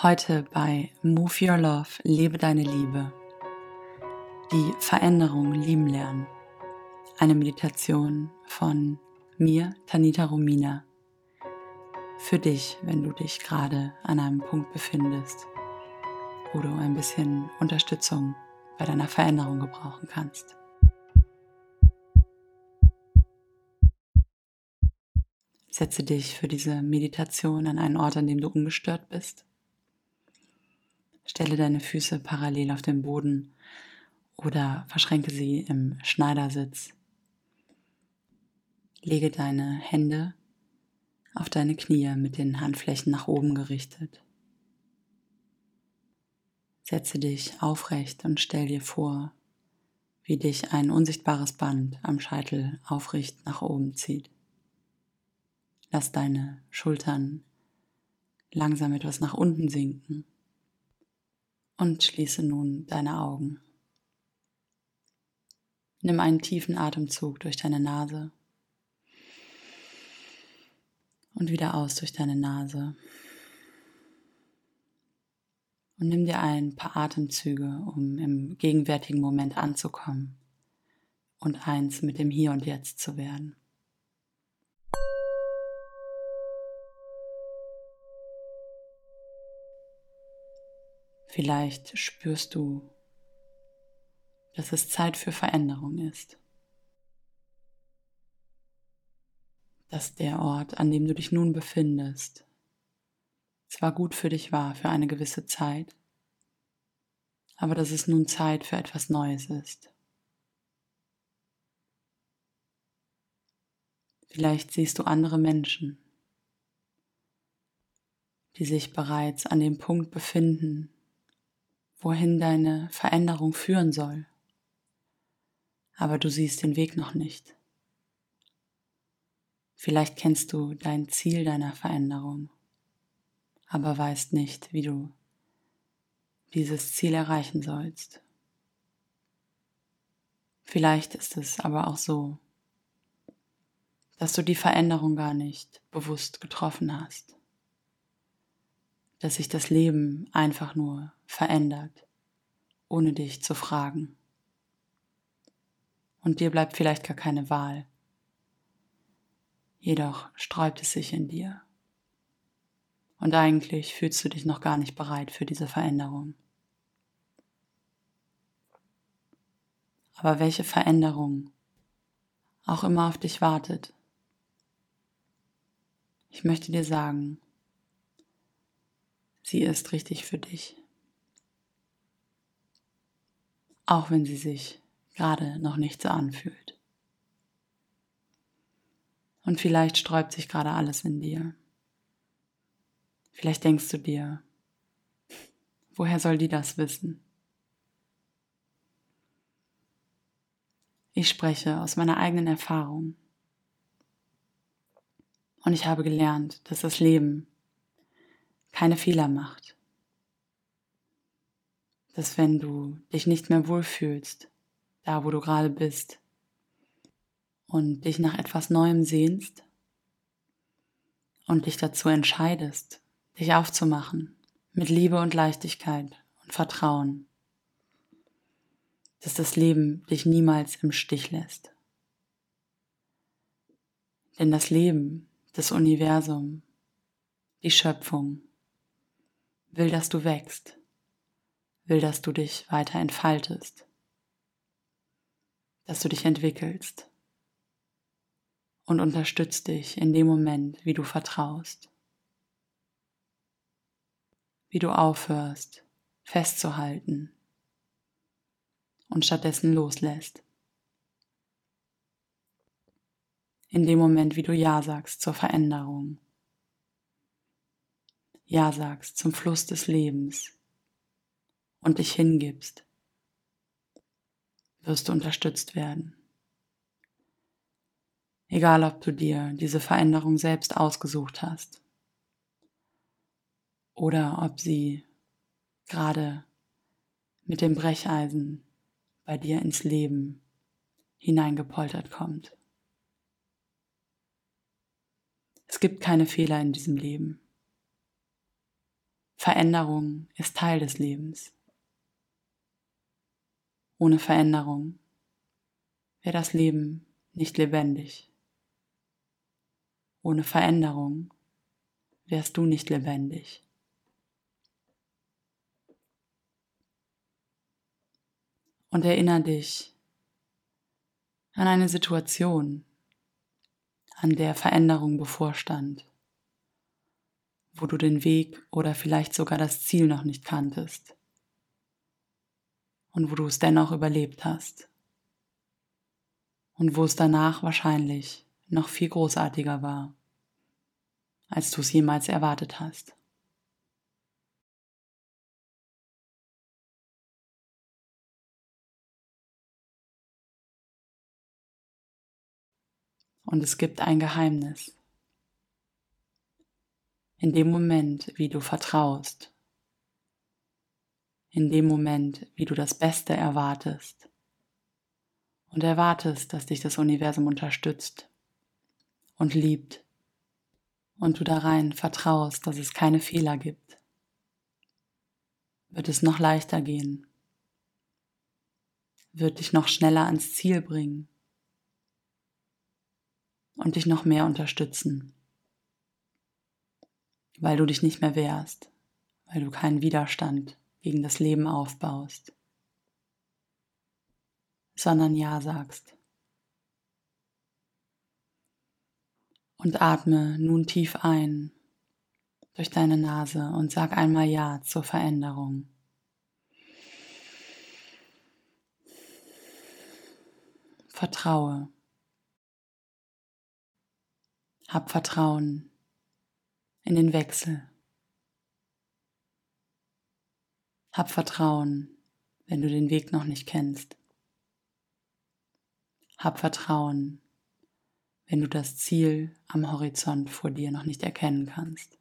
Heute bei Move Your Love, lebe deine Liebe. Die Veränderung lieben lernen. Eine Meditation von mir, Tanita Romina. Für dich, wenn du dich gerade an einem Punkt befindest, wo du ein bisschen Unterstützung bei deiner Veränderung gebrauchen kannst. Setze dich für diese Meditation an einen Ort, an dem du ungestört bist. Stelle deine Füße parallel auf den Boden oder verschränke sie im Schneidersitz. Lege deine Hände auf deine Knie mit den Handflächen nach oben gerichtet. Setze dich aufrecht und stell dir vor, wie dich ein unsichtbares Band am Scheitel aufrecht nach oben zieht. Lass deine Schultern langsam etwas nach unten sinken und schließe nun deine Augen. Nimm einen tiefen Atemzug durch deine Nase und wieder aus durch deine Nase. Und nimm dir ein paar Atemzüge, um im gegenwärtigen Moment anzukommen und eins mit dem Hier und Jetzt zu werden. Vielleicht spürst du, dass es Zeit für Veränderung ist. Dass der Ort, an dem du dich nun befindest, zwar gut für dich war für eine gewisse Zeit, aber dass es nun Zeit für etwas Neues ist. Vielleicht siehst du andere Menschen, die sich bereits an dem Punkt befinden, wohin deine Veränderung führen soll. Aber du siehst den Weg noch nicht. Vielleicht kennst du dein Ziel deiner Veränderung, aber weißt nicht, wie du dieses Ziel erreichen sollst. Vielleicht ist es aber auch so, dass du die Veränderung gar nicht bewusst getroffen hast dass sich das Leben einfach nur verändert, ohne dich zu fragen. Und dir bleibt vielleicht gar keine Wahl. Jedoch sträubt es sich in dir. Und eigentlich fühlst du dich noch gar nicht bereit für diese Veränderung. Aber welche Veränderung auch immer auf dich wartet, ich möchte dir sagen, sie ist richtig für dich. Auch wenn sie sich gerade noch nicht so anfühlt. Und vielleicht sträubt sich gerade alles in dir. Vielleicht denkst du dir, woher soll die das wissen? Ich spreche aus meiner eigenen Erfahrung. Und ich habe gelernt, dass das Leben keine Fehler macht. Dass wenn du dich nicht mehr wohlfühlst, da wo du gerade bist, und dich nach etwas Neuem sehnst und dich dazu entscheidest, dich aufzumachen mit Liebe und Leichtigkeit und Vertrauen, dass das Leben dich niemals im Stich lässt. Denn das Leben, das Universum, die Schöpfung will, dass du wächst, will, dass du dich weiter entfaltest, dass du dich entwickelst und unterstützt dich in dem Moment, wie du vertraust, wie du aufhörst, festzuhalten und stattdessen loslässt. In dem Moment, wie du Ja sagst zur Veränderung ja sagst zum Fluss des Lebens und dich hingibst, wirst du unterstützt werden. Egal, ob du dir diese Veränderung selbst ausgesucht hast oder ob sie gerade mit dem Brecheisen bei dir ins Leben hineingepoltert kommt. Es gibt keine Fehler in diesem Leben. Veränderung ist Teil des Lebens. Ohne Veränderung wäre das Leben nicht lebendig. Ohne Veränderung wärst du nicht lebendig. Und erinnere dich an eine Situation, an der Veränderung bevorstand, wo du den Weg oder vielleicht sogar das Ziel noch nicht kanntest und wo du es dennoch überlebt hast und wo es danach wahrscheinlich noch viel großartiger war, als du es jemals erwartet hast. Und es gibt ein Geheimnis. In dem Moment, wie du vertraust, in dem Moment, wie du das Beste erwartest und erwartest, dass dich das Universum unterstützt und liebt und du da rein vertraust, dass es keine Fehler gibt, wird es noch leichter gehen, wird dich noch schneller ans Ziel bringen und dich noch mehr unterstützen, weil du dich nicht mehr wehrst, weil du keinen Widerstand gegen das Leben aufbaust, sondern Ja sagst. Und atme nun tief ein durch deine Nase und sag einmal Ja zur Veränderung. Vertraue. Hab Vertrauen in den Wechsel. Hab Vertrauen, wenn du den Weg noch nicht kennst. Hab Vertrauen, wenn du das Ziel am Horizont vor dir noch nicht erkennen kannst.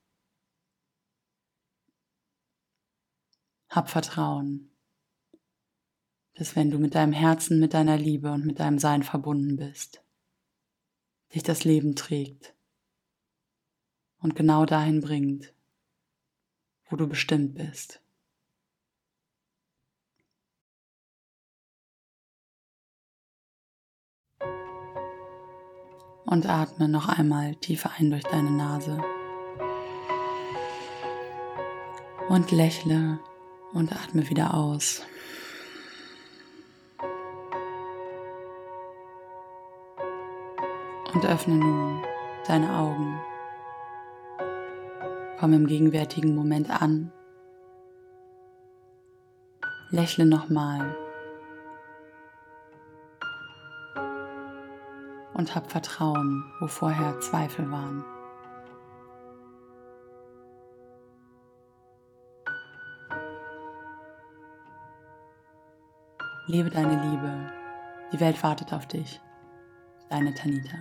Hab Vertrauen, dass wenn du mit deinem Herzen, mit deiner Liebe und mit deinem Sein verbunden bist, dich das Leben trägt und genau dahin bringt, wo du bestimmt bist. Und atme noch einmal tief ein durch deine Nase. Und lächle und atme wieder aus. Und öffne nun deine Augen. Komm im gegenwärtigen Moment an. Lächle nochmal. Und hab Vertrauen, wo vorher Zweifel waren. Lebe deine Liebe. Die Welt wartet auf dich. Deine Tanita.